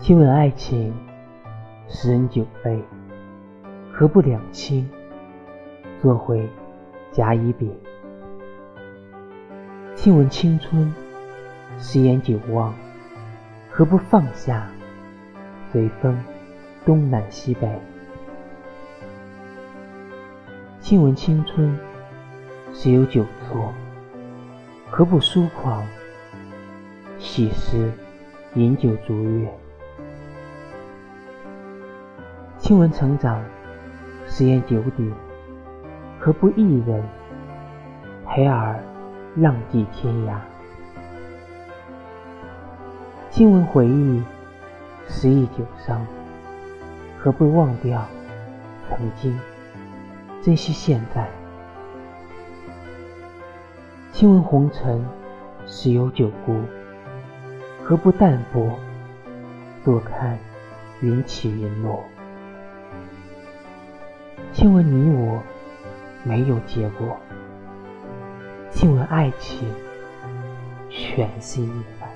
亲吻爱情，十人九杯，何不两清？做回甲乙丙。亲吻青春，十言九忘，何不放下？随风东南西北。亲吻青春，十有九错，何不疏狂？喜时饮酒逐月。听闻成长，十言九鼎，何不一人陪尔浪迹天涯？听闻回忆，十忆九伤，何不忘掉曾经，珍惜现在？听闻红尘，十有九孤，何不淡泊，坐看云起云落？亲吻你，我没有结果。亲吻爱情，全是意外。